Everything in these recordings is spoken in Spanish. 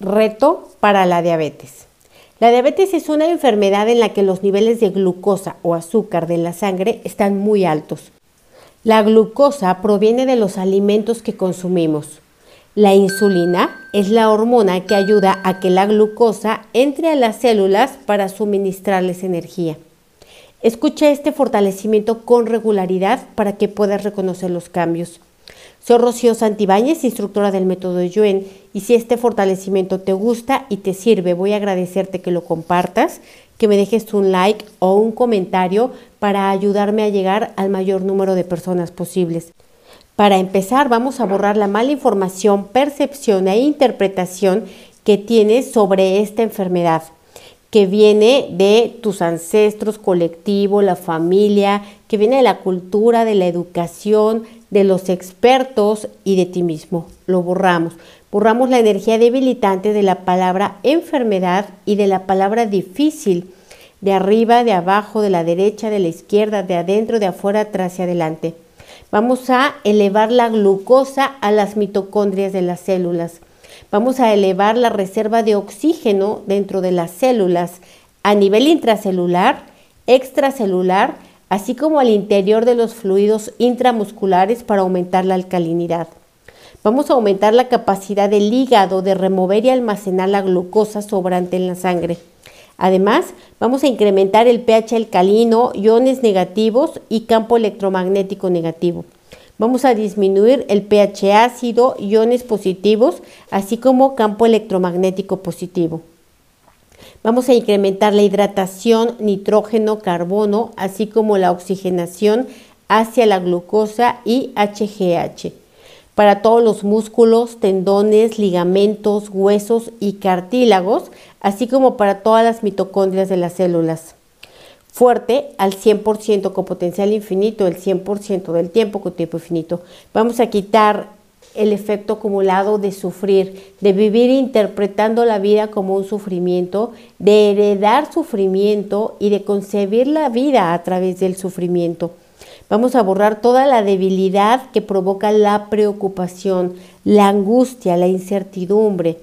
Reto para la diabetes. La diabetes es una enfermedad en la que los niveles de glucosa o azúcar de la sangre están muy altos. La glucosa proviene de los alimentos que consumimos. La insulina es la hormona que ayuda a que la glucosa entre a las células para suministrarles energía. Escucha este fortalecimiento con regularidad para que puedas reconocer los cambios. Soy Rocío Santibáñez, instructora del método Yuen, y si este fortalecimiento te gusta y te sirve, voy a agradecerte que lo compartas, que me dejes un like o un comentario para ayudarme a llegar al mayor número de personas posibles. Para empezar, vamos a borrar la mala información, percepción e interpretación que tienes sobre esta enfermedad que viene de tus ancestros, colectivo, la familia, que viene de la cultura, de la educación, de los expertos y de ti mismo. Lo borramos. Borramos la energía debilitante de la palabra enfermedad y de la palabra difícil, de arriba, de abajo, de la derecha, de la izquierda, de adentro, de afuera, atrás y adelante. Vamos a elevar la glucosa a las mitocondrias de las células. Vamos a elevar la reserva de oxígeno dentro de las células a nivel intracelular, extracelular, así como al interior de los fluidos intramusculares para aumentar la alcalinidad. Vamos a aumentar la capacidad del hígado de remover y almacenar la glucosa sobrante en la sangre. Además, vamos a incrementar el pH alcalino, iones negativos y campo electromagnético negativo. Vamos a disminuir el pH ácido, iones positivos, así como campo electromagnético positivo. Vamos a incrementar la hidratación, nitrógeno, carbono, así como la oxigenación hacia la glucosa y HGH para todos los músculos, tendones, ligamentos, huesos y cartílagos, así como para todas las mitocondrias de las células fuerte al 100% con potencial infinito, el 100% del tiempo con tiempo infinito. Vamos a quitar el efecto acumulado de sufrir, de vivir interpretando la vida como un sufrimiento, de heredar sufrimiento y de concebir la vida a través del sufrimiento. Vamos a borrar toda la debilidad que provoca la preocupación, la angustia, la incertidumbre,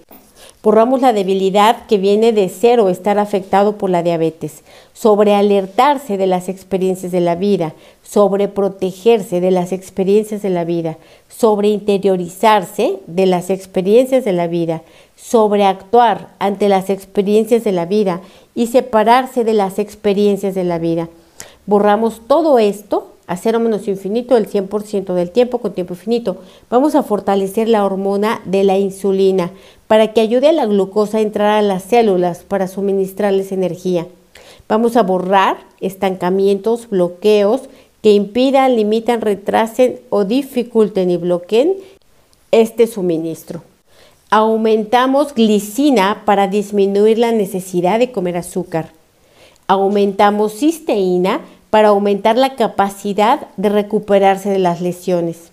Borramos la debilidad que viene de ser o estar afectado por la diabetes, sobre alertarse de las experiencias de la vida, sobre protegerse de las experiencias de la vida, sobre interiorizarse de las experiencias de la vida, sobre actuar ante las experiencias de la vida y separarse de las experiencias de la vida. Borramos todo esto a cero menos infinito el 100% del tiempo con tiempo infinito. Vamos a fortalecer la hormona de la insulina para que ayude a la glucosa a entrar a las células para suministrarles energía. Vamos a borrar estancamientos, bloqueos que impidan, limitan, retrasen o dificulten y bloqueen este suministro. Aumentamos glicina para disminuir la necesidad de comer azúcar. Aumentamos cisteína para aumentar la capacidad de recuperarse de las lesiones.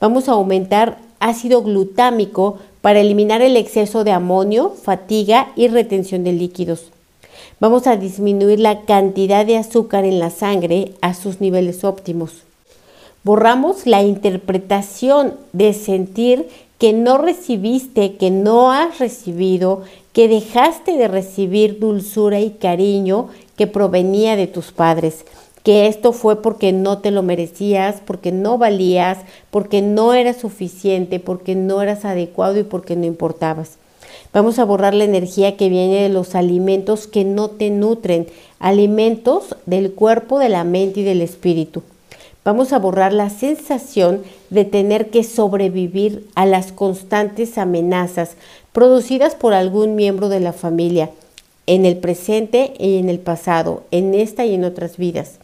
Vamos a aumentar ácido glutámico para eliminar el exceso de amonio, fatiga y retención de líquidos. Vamos a disminuir la cantidad de azúcar en la sangre a sus niveles óptimos. Borramos la interpretación de sentir que no recibiste, que no has recibido, que dejaste de recibir dulzura y cariño que provenía de tus padres que esto fue porque no te lo merecías, porque no valías, porque no eras suficiente, porque no eras adecuado y porque no importabas. Vamos a borrar la energía que viene de los alimentos que no te nutren, alimentos del cuerpo, de la mente y del espíritu. Vamos a borrar la sensación de tener que sobrevivir a las constantes amenazas producidas por algún miembro de la familia, en el presente y en el pasado, en esta y en otras vidas.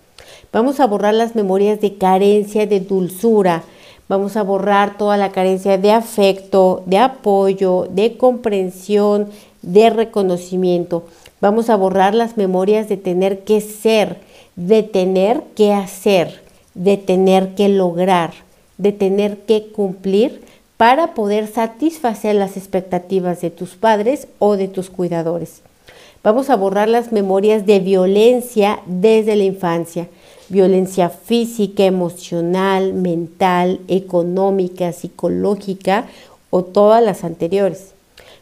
Vamos a borrar las memorias de carencia, de dulzura. Vamos a borrar toda la carencia de afecto, de apoyo, de comprensión, de reconocimiento. Vamos a borrar las memorias de tener que ser, de tener que hacer, de tener que lograr, de tener que cumplir para poder satisfacer las expectativas de tus padres o de tus cuidadores. Vamos a borrar las memorias de violencia desde la infancia violencia física, emocional, mental, económica, psicológica o todas las anteriores.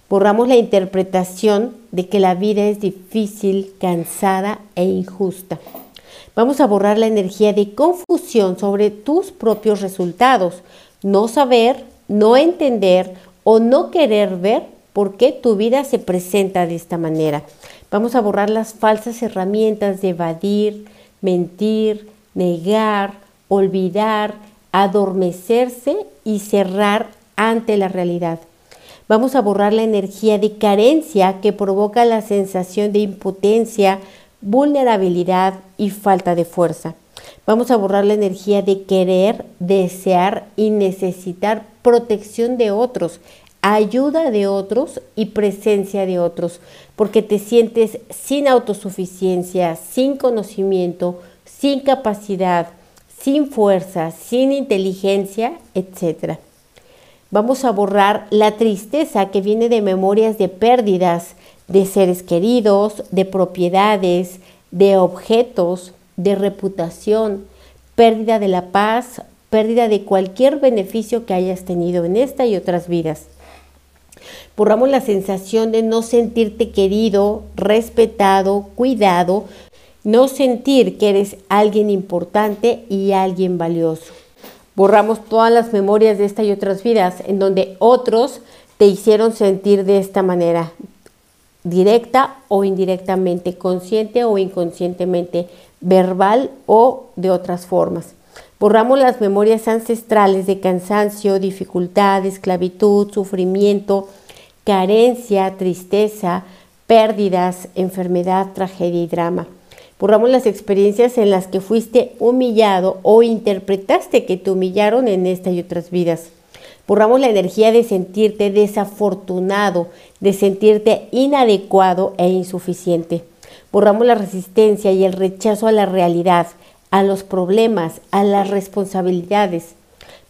Borramos la interpretación de que la vida es difícil, cansada e injusta. Vamos a borrar la energía de confusión sobre tus propios resultados, no saber, no entender o no querer ver por qué tu vida se presenta de esta manera. Vamos a borrar las falsas herramientas de evadir, mentir, negar, olvidar, adormecerse y cerrar ante la realidad. Vamos a borrar la energía de carencia que provoca la sensación de impotencia, vulnerabilidad y falta de fuerza. Vamos a borrar la energía de querer, desear y necesitar protección de otros, ayuda de otros y presencia de otros, porque te sientes sin autosuficiencia, sin conocimiento, sin capacidad, sin fuerza, sin inteligencia, etc. Vamos a borrar la tristeza que viene de memorias de pérdidas de seres queridos, de propiedades, de objetos, de reputación, pérdida de la paz, pérdida de cualquier beneficio que hayas tenido en esta y otras vidas. Borramos la sensación de no sentirte querido, respetado, cuidado, no sentir que eres alguien importante y alguien valioso. Borramos todas las memorias de esta y otras vidas en donde otros te hicieron sentir de esta manera, directa o indirectamente, consciente o inconscientemente, verbal o de otras formas. Borramos las memorias ancestrales de cansancio, dificultad, esclavitud, sufrimiento, carencia, tristeza, pérdidas, enfermedad, tragedia y drama. Borramos las experiencias en las que fuiste humillado o interpretaste que te humillaron en esta y otras vidas. Borramos la energía de sentirte desafortunado, de sentirte inadecuado e insuficiente. Borramos la resistencia y el rechazo a la realidad, a los problemas, a las responsabilidades.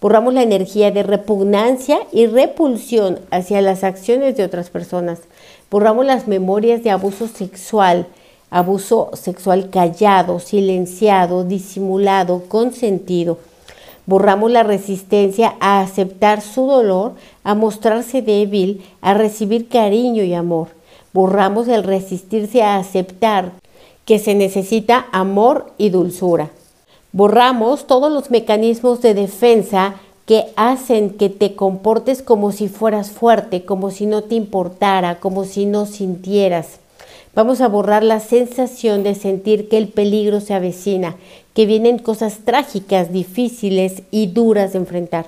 Borramos la energía de repugnancia y repulsión hacia las acciones de otras personas. Borramos las memorias de abuso sexual, abuso sexual callado, silenciado, disimulado, consentido. Borramos la resistencia a aceptar su dolor, a mostrarse débil, a recibir cariño y amor. Borramos el resistirse a aceptar que se necesita amor y dulzura. Borramos todos los mecanismos de defensa que hacen que te comportes como si fueras fuerte, como si no te importara, como si no sintieras. Vamos a borrar la sensación de sentir que el peligro se avecina, que vienen cosas trágicas, difíciles y duras de enfrentar.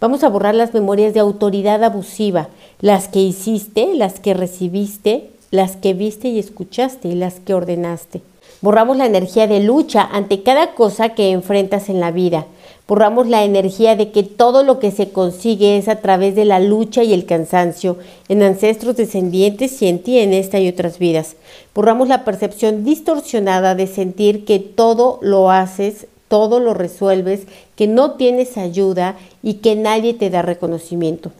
Vamos a borrar las memorias de autoridad abusiva, las que hiciste, las que recibiste, las que viste y escuchaste y las que ordenaste. Borramos la energía de lucha ante cada cosa que enfrentas en la vida. Borramos la energía de que todo lo que se consigue es a través de la lucha y el cansancio en ancestros descendientes y en ti en esta y otras vidas. Borramos la percepción distorsionada de sentir que todo lo haces, todo lo resuelves, que no tienes ayuda y que nadie te da reconocimiento.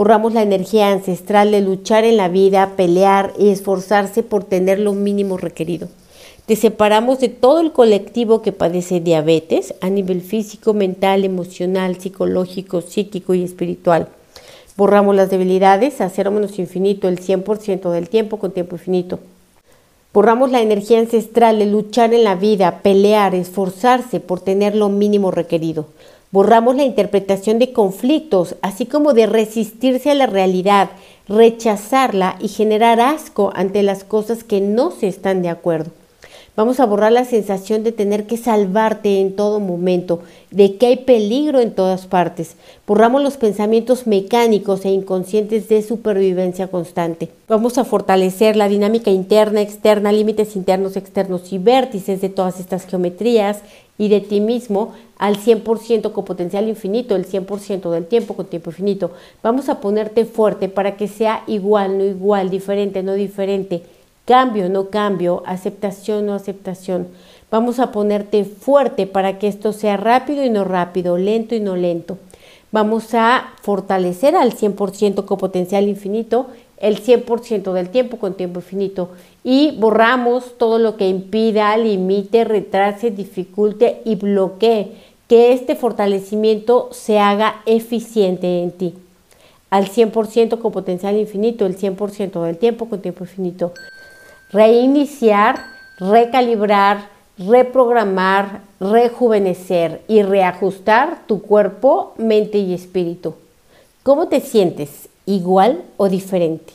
Borramos la energía ancestral de luchar en la vida, pelear y esforzarse por tener lo mínimo requerido. Te separamos de todo el colectivo que padece diabetes a nivel físico, mental, emocional, psicológico, psíquico y espiritual. Borramos las debilidades a cero menos infinito el 100% del tiempo con tiempo infinito. Borramos la energía ancestral de luchar en la vida, pelear, esforzarse por tener lo mínimo requerido. Borramos la interpretación de conflictos, así como de resistirse a la realidad, rechazarla y generar asco ante las cosas que no se están de acuerdo. Vamos a borrar la sensación de tener que salvarte en todo momento, de que hay peligro en todas partes. Borramos los pensamientos mecánicos e inconscientes de supervivencia constante. Vamos a fortalecer la dinámica interna, externa, límites internos, externos y vértices de todas estas geometrías y de ti mismo al 100% con potencial infinito, el 100% del tiempo con tiempo infinito. Vamos a ponerte fuerte para que sea igual, no igual, diferente, no diferente Cambio, no cambio, aceptación, no aceptación. Vamos a ponerte fuerte para que esto sea rápido y no rápido, lento y no lento. Vamos a fortalecer al 100% con potencial infinito, el 100% del tiempo con tiempo infinito. Y borramos todo lo que impida, limite, retrase, dificulte y bloquee que este fortalecimiento se haga eficiente en ti. al 100% con potencial infinito, el 100% del tiempo con tiempo infinito. Reiniciar, recalibrar, reprogramar, rejuvenecer y reajustar tu cuerpo, mente y espíritu. ¿Cómo te sientes? ¿Igual o diferente?